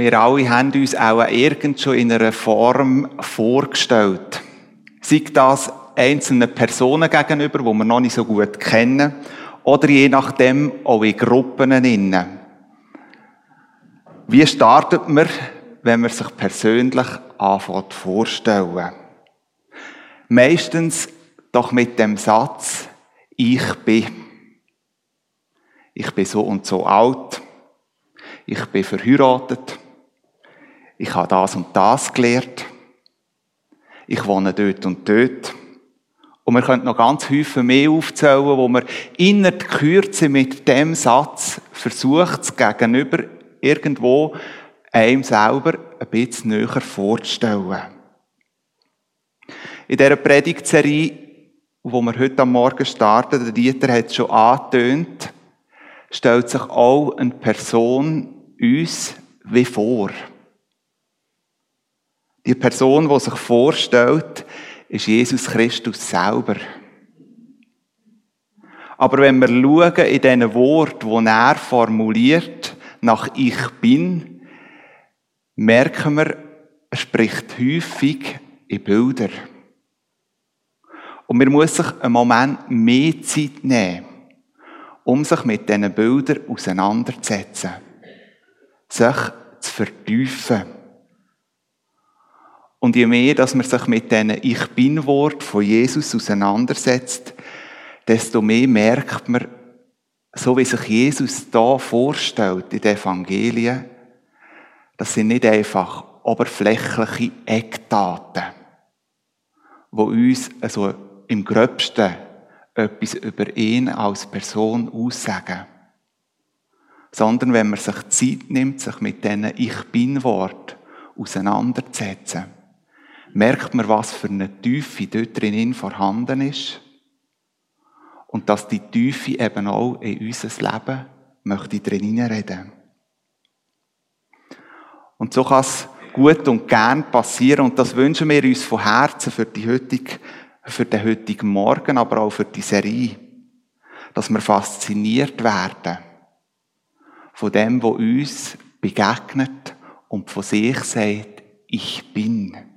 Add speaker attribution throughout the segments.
Speaker 1: Wir alle haben uns auch irgend schon in einer Form vorgestellt. Sei das einzelnen Personen gegenüber, die wir noch nicht so gut kennen, oder je nachdem auch in Gruppen innen. Wie startet man, wenn man sich persönlich anfängt vorstellen? Meistens doch mit dem Satz, ich bin. Ich bin so und so alt. Ich bin verheiratet. Ich habe das und das gelernt. Ich wohne dort und dort. Und wir können noch ganz häufig mehr aufzählen, wo man in der Kürze mit dem Satz versucht, es gegenüber irgendwo einem selber ein bisschen näher vorzustellen. In dieser Predigtserie, wo wir heute am Morgen starten, der Dieter hat es schon angetönt, stellt sich auch eine Person uns wie vor. Die Person, die sich vorstellt, ist Jesus Christus selber. Aber wenn wir schauen in diesen Wort, wo er formuliert, nach Ich bin, merken wir, er spricht häufig in Bildern. Und man muss sich einen Moment mehr Zeit nehmen, um sich mit diesen Bildern auseinanderzusetzen. Sich zu vertiefen. Und je mehr, dass man sich mit diesen Ich Bin-Wort von Jesus auseinandersetzt, desto mehr merkt man, so wie sich Jesus da vorstellt in den Evangelien, das sind nicht einfach oberflächliche Eckdaten, wo uns also im Gröbsten etwas über ihn als Person aussagen. Sondern wenn man sich Zeit nimmt, sich mit diesen Ich Bin-Wort auseinanderzusetzen, merkt man, was für eine Tiefe dort drin vorhanden ist. Und dass die Tiefe eben auch in unser Leben möchte drin reden. Und so kann es gut und gern passieren. Und das wünschen wir uns von Herzen für, die heutige, für den heutigen Morgen, aber auch für die Serie. Dass wir fasziniert werden von dem, wo uns begegnet und von sich sagt, ich bin.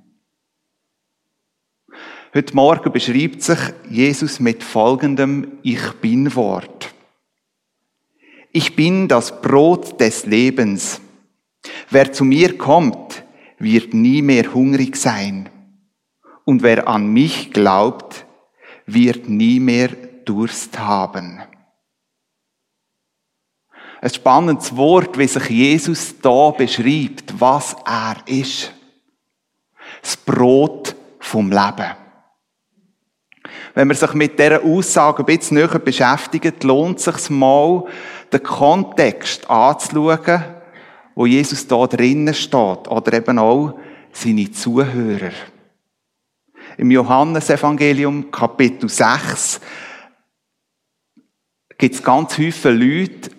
Speaker 1: Heute Morgen beschreibt sich Jesus mit folgendem Ich bin Wort. Ich bin das Brot des Lebens. Wer zu mir kommt, wird nie mehr hungrig sein. Und wer an mich glaubt, wird nie mehr Durst haben. Ein spannendes Wort, wie sich Jesus da beschreibt, was er ist. Das Brot vom Leben. Wenn man sich mit dieser Aussage ein bisschen näher beschäftigt, lohnt es sich mal, den Kontext anzuschauen, wo Jesus da drinnen steht, oder eben auch seine Zuhörer. Im Johannesevangelium Kapitel 6 gibt es ganz viele Leute,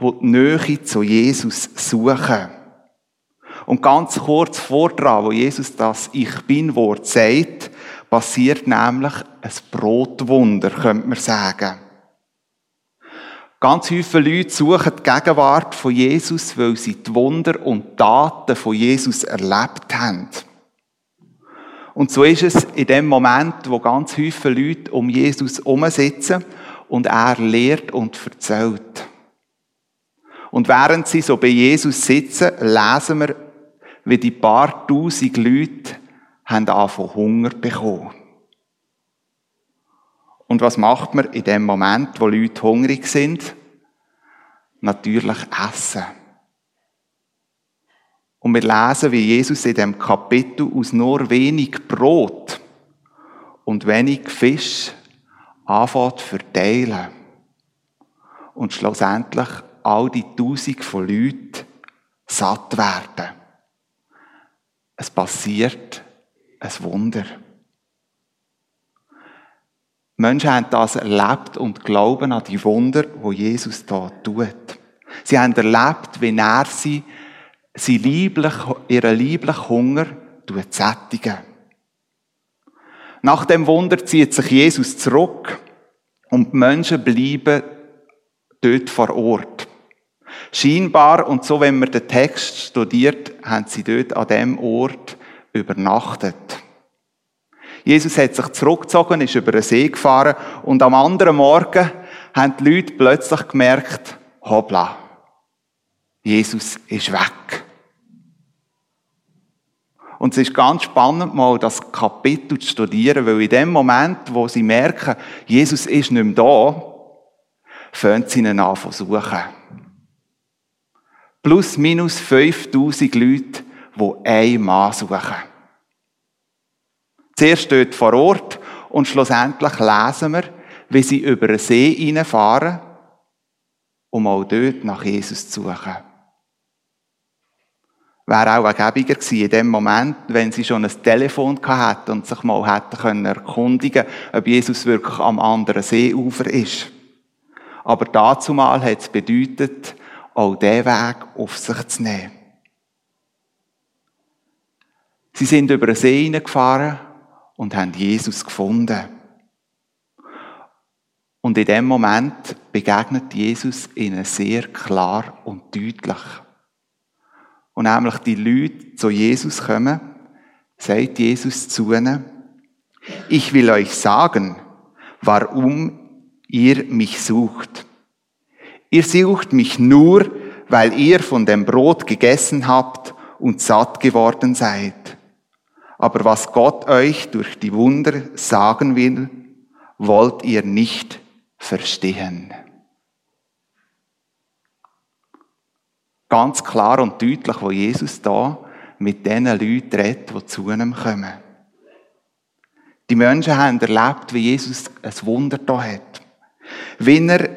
Speaker 1: die die Nähe zu Jesus suchen. Und ganz kurz vor dran, wo Jesus das Ich Bin-Wort sagt, passiert nämlich ein Brotwunder, könnte man sagen. Ganz viele Leute suchen die Gegenwart von Jesus, weil sie die Wunder und Taten von Jesus erlebt haben. Und so ist es in dem Moment, wo ganz viele Leute um Jesus herumsitzen und er lehrt und erzählt. Und während sie so bei Jesus sitzen, lesen wir, wie die paar tausend Leute haben angefangen Hunger bekommen. Und was macht man in dem Moment, wo Leute hungrig sind? Natürlich essen. Und wir lesen, wie Jesus in dem Kapitel aus nur wenig Brot und wenig Fisch anfängt verteilen. Und schlussendlich all die Tausend von Leuten satt werden. Es passiert ein Wunder. Menschen haben das erlebt und glauben an die Wunder, wo Jesus da tut. Sie haben erlebt, wie er sie, sie lieblich, ihren lieblichen Hunger sättigen. Nach dem Wunder zieht sich Jesus zurück und die Menschen bleiben dort vor Ort. Scheinbar, und so wenn man den Text studiert, haben sie dort an dem Ort übernachtet. Jesus hat sich zurückgezogen, ist über den See gefahren und am anderen Morgen haben die Leute plötzlich gemerkt, hoppla, Jesus ist weg. Und es ist ganz spannend, mal das Kapitel zu studieren, weil in dem Moment, wo sie merken, Jesus ist nicht mehr da, fangen sie ihn an zu suchen. Plus minus 5000 Leute, die einen Mann suchen. Zuerst dort vor Ort und schlussendlich lesen wir, wie sie über einen See hineinfahren, um auch dort nach Jesus zu suchen. Wäre auch ergiebiger gewesen in dem Moment, wenn sie schon ein Telefon hätten und sich mal hätten können erkundigen ob Jesus wirklich am anderen Seeufer ist. Aber dazu mal hat es bedeutet, auch diesen Weg auf sich zu nehmen. Sie sind über den See hineingefahren und haben Jesus gefunden. Und in dem Moment begegnet Jesus ihnen sehr klar und deutlich. Und nämlich die Leute zu Jesus kommen, sagt Jesus zu ihnen, ich will euch sagen, warum ihr mich sucht. Ihr sucht mich nur, weil ihr von dem Brot gegessen habt und satt geworden seid. Aber was Gott euch durch die Wunder sagen will, wollt ihr nicht verstehen. Ganz klar und deutlich, wo Jesus da mit den Leuten redet, die zu ihm kommen. Die Menschen haben erlebt, wie Jesus ein Wunder da hat. Wie er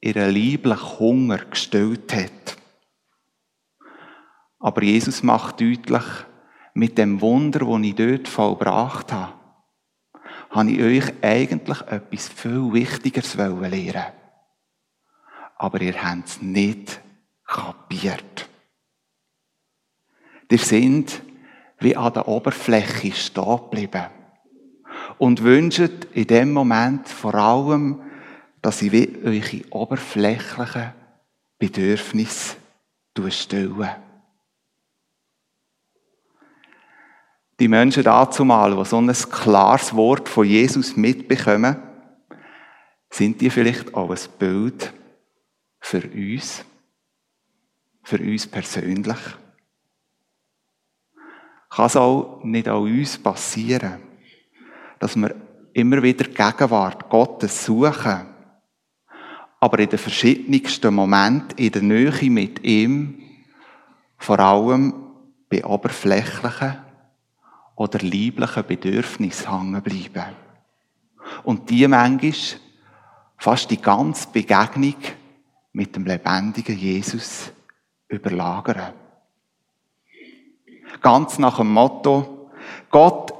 Speaker 1: ihren lieblichen Hunger gestillt hat. Aber Jesus macht deutlich, mit dem Wunder, das ich dort vollbracht habe, habe ich euch eigentlich etwas viel Wichtigeres lehren Aber ihr habt es nicht kapiert. Ihr sind wie an der Oberfläche stehen geblieben und wünscht in dem Moment vor allem, dass ich wie eure oberflächlichen Bedürfnisse stille. Die Menschen dazumal, die so ein klares Wort von Jesus mitbekommen, sind die vielleicht auch ein Bild für uns, für uns persönlich? Kann es auch nicht an uns passieren, dass wir immer wieder Gegenwart Gottes suchen aber in den verschiedensten Momenten in der Nähe mit ihm vor allem bei oberflächlichen oder lieblichen Bedürfnissen hängen bleiben. Und die manchmal fast die ganze Begegnung mit dem lebendigen Jesus überlagern. Ganz nach dem Motto, Gott,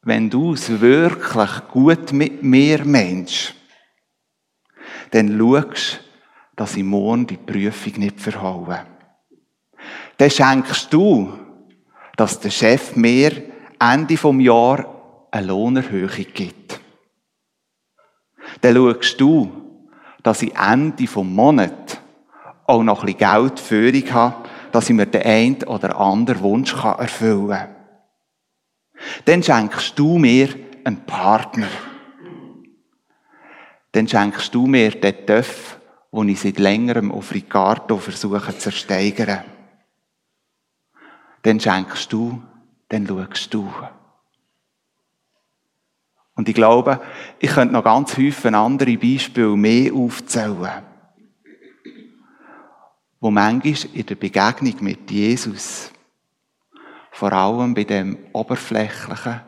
Speaker 1: wenn du es wirklich gut mit mir meinst, dann schaust, dass ich morgen die Prüfung nicht verhaue. Dann schenkst du, dass der Chef mir Ende vom Jahr eine Lohnerhöhung gibt. Dann schaust du, dass ich Ende vom Monat auch noch ein bisschen Geldführung habe, dass ich mir den einen oder anderen Wunsch erfüllen kann. Dann schenkst du mir einen Partner dann schenkst du mir den Töff, den ich seit längerem auf Ricardo versuche zu ersteigern. Dann schenkst du, dann schaust du. Und ich glaube, ich könnte noch ganz häufig andere Beispiele mehr aufzählen, wo manchmal in der Begegnung mit Jesus, vor allem bei dem oberflächlichen,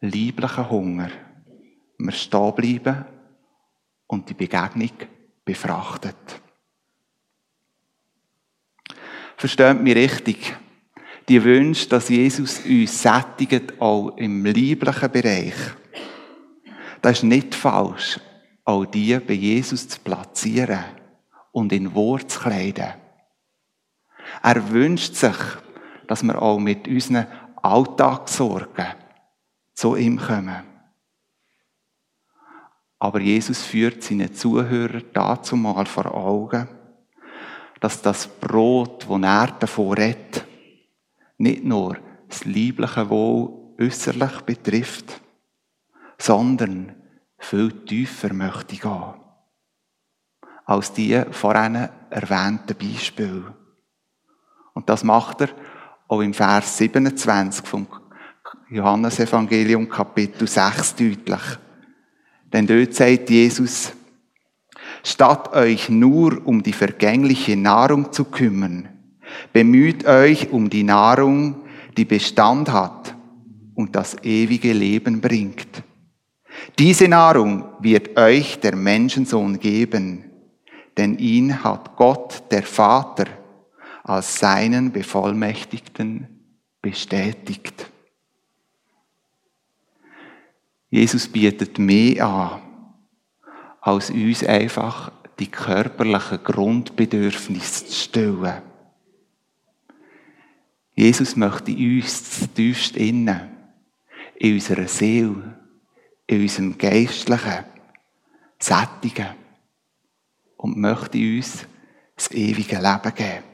Speaker 1: lieblichen Hunger, wir stehen bleiben und die Begegnung befrachtet. Versteht mich richtig. Die Wünsche, dass Jesus uns sättigt, auch im lieblichen Bereich. Das ist nicht falsch, auch die bei Jesus zu platzieren und in Wort zu kleiden. Er wünscht sich, dass wir auch mit unseren Alltagssorgen zu ihm kommen. Aber Jesus führt seine Zuhörer dazu mal vor Augen, dass das Brot, das er davor redet, nicht nur das liebliche Wohl äußerlich betrifft, sondern viel tiefer möchte gehen. Als die vorhin erwähnten Beispiele. Und das macht er auch im Vers 27 vom Johannesevangelium Kapitel 6 deutlich. Denn dort sagt Jesus, statt euch nur um die vergängliche Nahrung zu kümmern, bemüht euch um die Nahrung, die Bestand hat und das ewige Leben bringt. Diese Nahrung wird euch der Menschensohn geben, denn ihn hat Gott, der Vater, als seinen Bevollmächtigten bestätigt. Jesus bietet mehr an, als uns einfach die körperlichen Grundbedürfnisse zu stellen. Jesus möchte uns tiefst innen, in unserer Seele, in unserem Geistlichen sättigen und möchte uns das ewige Leben geben.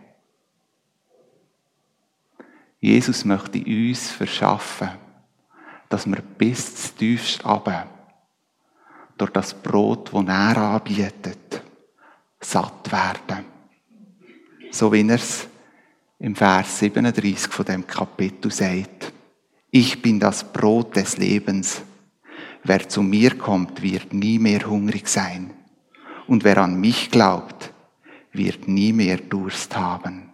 Speaker 1: Jesus möchte uns verschaffen, dass wir bis zu tiefst runter, durch das Brot, das er anbietet, satt werden. So wie er es im Vers 37 von dem Kapitel sagt. Ich bin das Brot des Lebens. Wer zu mir kommt, wird nie mehr hungrig sein. Und wer an mich glaubt, wird nie mehr Durst haben.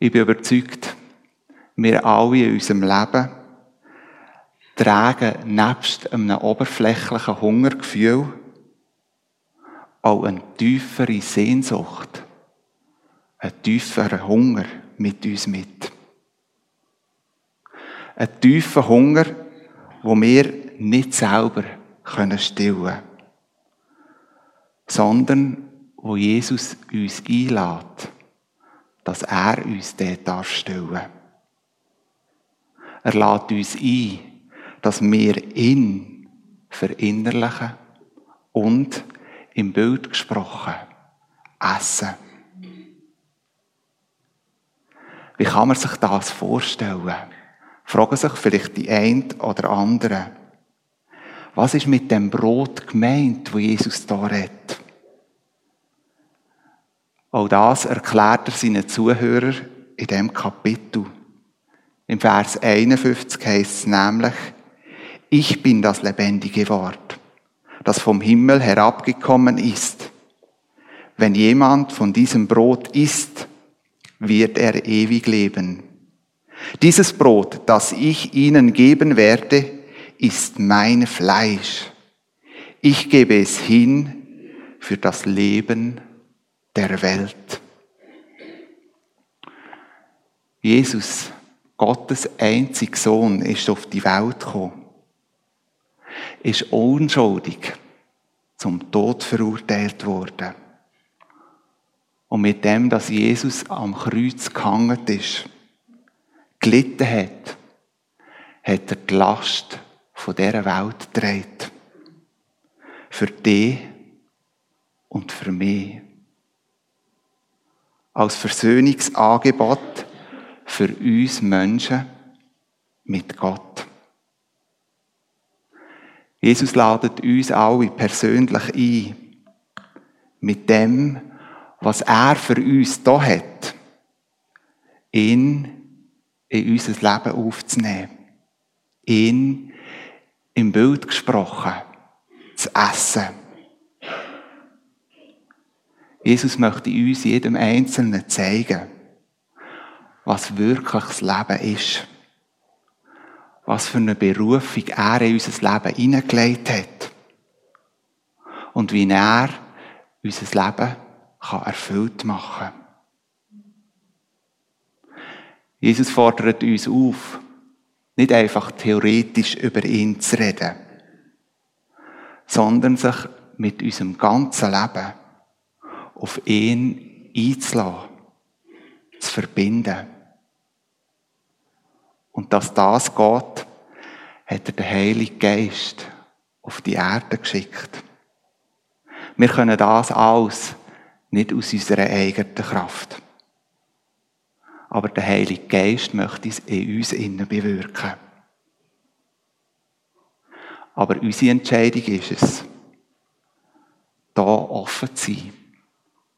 Speaker 1: Ich bin überzeugt, wir alle in unserem Leben tragen nebst einem oberflächlichen Hungergefühl auch eine tiefere Sehnsucht, einen tieferen Hunger mit uns mit. Ein tiefer Hunger, wo wir nicht selber können stillen sondern wo Jesus uns einlädt, dass er uns dort darf. Er lädt uns ein, dass wir ihn verinnerlichen und im Bild gesprochen essen. Wie kann man sich das vorstellen? Fragen sich vielleicht die einen oder anderen. Was ist mit dem Brot gemeint, wo Jesus da redet? Auch das erklärt er seinen Zuhörern in dem Kapitel. Im Vers 51 heißt es nämlich, ich bin das lebendige Wort, das vom Himmel herabgekommen ist. Wenn jemand von diesem Brot isst, wird er ewig leben. Dieses Brot, das ich ihnen geben werde, ist mein Fleisch. Ich gebe es hin für das Leben der Welt. Jesus, Gottes einziger Sohn, ist auf die Welt gekommen, ist unschuldig zum Tod verurteilt worden. Und mit dem, dass Jesus am Kreuz gehangen ist, gelitten hat, hat er die Last von dieser Welt getragen. Für dich und für mich. Als Versöhnungsangebot für uns Menschen mit Gott. Jesus ladet uns alle persönlich ein, mit dem, was er für uns da hat, ihn in unser Leben aufzunehmen. Ihn im Bild gesprochen zu essen. Jesus möchte uns jedem Einzelnen zeigen, was wirklich das Leben ist. Was für eine Berufung er in unser Leben hineingelegt hat. Und wie er unser Leben kann erfüllt machen Jesus fordert uns auf, nicht einfach theoretisch über ihn zu reden, sondern sich mit unserem ganzen Leben auf ihn einzulassen, zu verbinden. Und dass das geht, hat er den Heiligen Geist auf die Erde geschickt. Wir können das alles nicht aus unserer eigenen Kraft. Aber der Heilige Geist möchte es in uns innen bewirken. Aber unsere Entscheidung ist es, da offen zu sein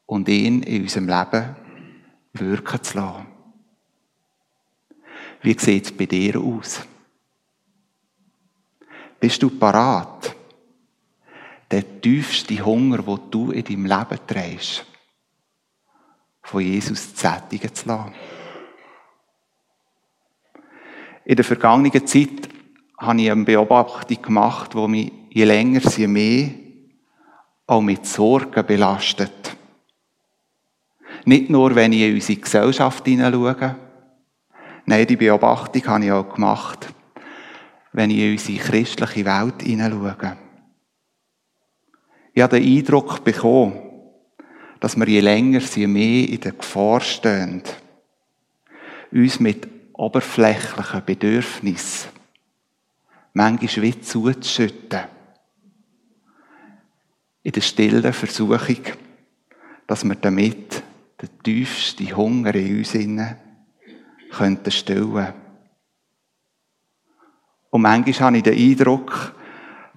Speaker 1: und ihn in unserem Leben wirken zu lassen. Wie sieht es bei dir aus? Bist du parat, den tiefsten Hunger, den du in deinem Leben trägst, von Jesus sättigen zu lassen? In der vergangenen Zeit habe ich eine Beobachtung gemacht, die mich je länger, je mehr auch mit Sorgen belastet. Nicht nur, wenn ich in unsere Gesellschaft hineinschaue. Nein, die Beobachtung habe ich auch gemacht, wenn ich in unsere christliche Welt hineinschaue. Ich habe den Eindruck bekommen, dass wir je länger, je mehr in der Gefahr stehen, uns mit oberflächlichen Bedürfnissen manchmal wie zuzuschütten. In der stillen Versuchung, dass wir damit den tiefsten Hunger in uns könnten stillen. Und manchmal habe ich den Eindruck,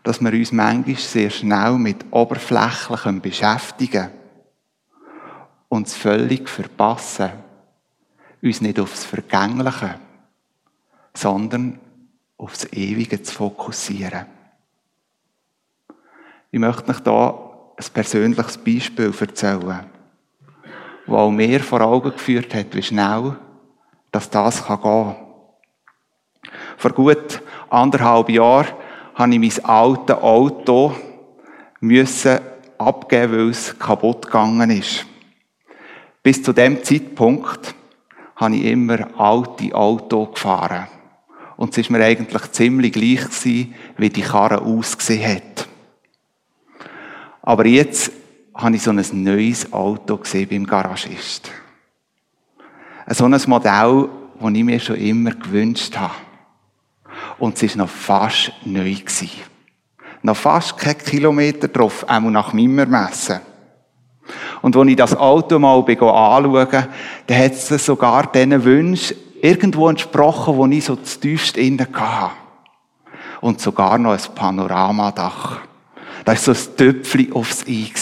Speaker 1: dass wir uns manchmal sehr schnell mit Oberflächlichem beschäftigen und es völlig verpassen, uns nicht aufs Vergängliche, sondern aufs Ewige zu fokussieren. Ich möchte euch hier ein persönliches Beispiel erzählen, das auch mir vor Augen geführt hat, wie schnell dass das gehen kann. Vor gut anderthalb Jahren habe ich mein altes Auto müssen abgeben, weil es kaputt gegangen ist. Bis zu dem Zeitpunkt habe ich immer alte Auto gefahren. Und es war mir eigentlich ziemlich gleich gewesen, wie die Karre ausgesehen hat. Aber jetzt habe ich so ein neues Auto gesehen beim Garagist. So ein Modell, das ich mir schon immer gewünscht habe. Und es war noch fast neu. Noch fast kein Kilometer drauf, einmal nach meinem Ermessen. Und als ich das Auto mal anschaue, dann hat es sogar diesen Wünschen irgendwo entsprochen, wo ich so das tiefste innen hatte. Und sogar noch ein Panoramadach. Da war so ein Töpfchen aufs I.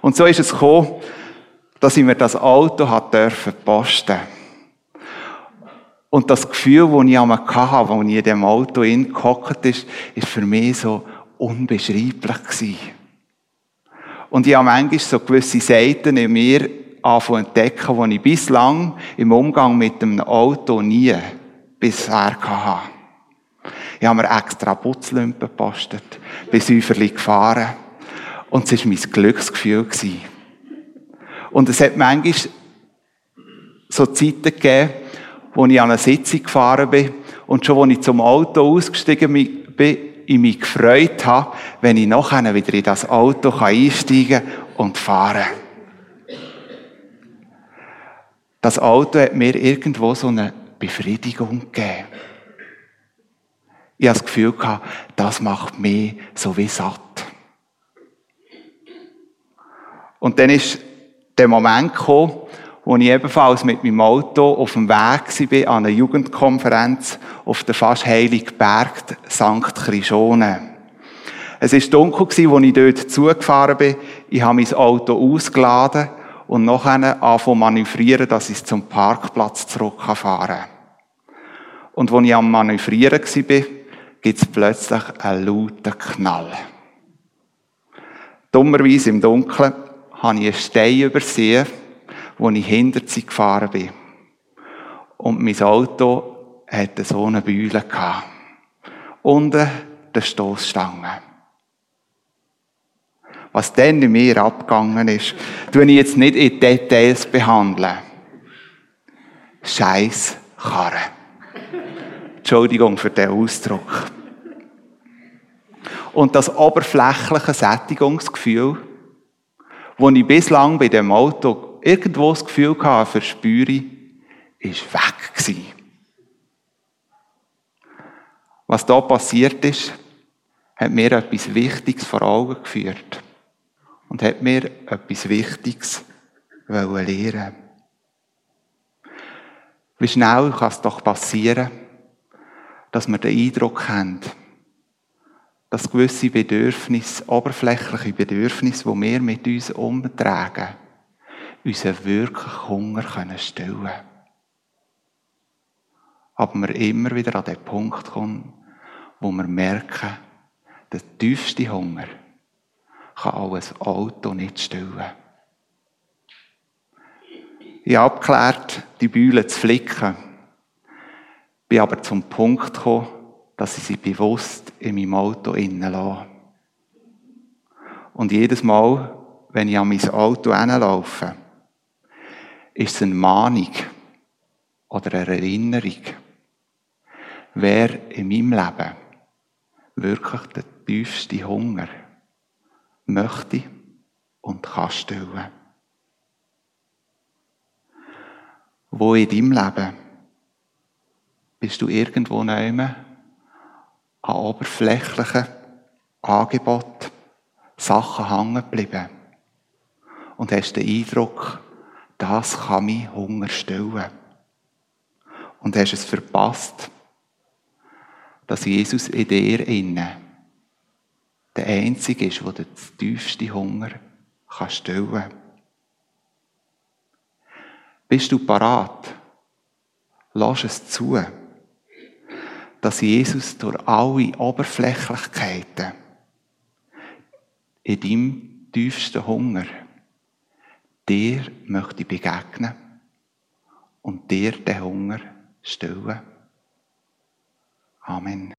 Speaker 1: Und so ist es gekommen, dass ich mir das Auto hat dürfen posten. Und das Gefühl, das ich einmal hatte, als ich in dem Auto gehockt ist, ist für mich so unbeschreiblich. Und ich habe manchmal so gewisse Seiten in mir anfangen entdecken, die ich bislang im Umgang mit einem Auto nie bisher hatte. Ich habe mir extra Putzlümpen gepostet, bin Säuferli gefahren. Und es war mein Glücksgefühl. Und es hat manchmal so Zeiten gegeben, wo ich an eine Sitzung gefahren bin und schon, als ich zum Auto ausgestiegen bin, ich mich gefreut habe, wenn ich nachher wieder in das Auto einsteigen und fahren kann. Das Auto hat mir irgendwo so eine Befriedigung gegeben. Ich habe das Gefühl gehabt, das macht mich so wie satt. Und dann ist der Moment gekommen, wo ich ebenfalls mit meinem Auto auf dem Weg war an einer Jugendkonferenz auf der fast heiligen Berg St. Chrisone. Es war dunkel, als ich dort zugefahren bin. Ich habe mein Auto ausgeladen und nachher anfangen manövrieren, dass ich zum Parkplatz zurückfahren kann. Und als ich am Manövrieren war, gibt es plötzlich einen lauten Knall. Dummerweise im Dunkeln habe ich einen Stein übersehen wo ich hinter sie gefahren bin. Und mein Auto hatte so eine gehabt. Unten der Stoßstange. Was dann in mir abgegangen ist, tue ich jetzt nicht in Details behandeln. Scheiß Karre. Entschuldigung für den Ausdruck. Und das oberflächliche Sättigungsgefühl, das ich bislang bei dem Auto irgendwo das Gefühl hatte, verspüre, ist weg gewesen. Was da passiert ist, hat mir etwas Wichtiges vor Augen geführt und hat mir etwas Wichtiges lehren Wie schnell kann es doch passieren, dass wir den Eindruck haben, dass gewisse Bedürfnisse, oberflächliche Bedürfnisse, die wir mit uns umtragen, unseren wirklichen Hunger können stillen Aber wir immer wieder an den Punkt kommen, wo wir merken, der tiefste Hunger kann auch ein Auto nicht stillen. Ich habe abgeklärt, die Bühle zu flicken, bin aber zum Punkt gekommen, dass ich sie bewusst in meinem Auto innen lasse. Und jedes Mal, wenn ich an mein Auto hinlaufe, ist es eine Mahnung oder eine Erinnerung, wer in meinem Leben wirklich den tiefsten Hunger möchte und kann stillen. Wo in deinem Leben bist du irgendwo nehmen an oberflächlichen Angeboten, Sachen hängen geblieben und hast den Eindruck, das kann mich Hunger stillen. Und hast es verpasst, dass Jesus in dir innen der Einzige ist, der den tiefsten Hunger kann stillen kann. Bist du parat? Lass es zu, dass Jesus durch alle Oberflächlichkeiten in deinem tiefsten Hunger dir möchte begegnen und dir den Hunger stillen. Amen.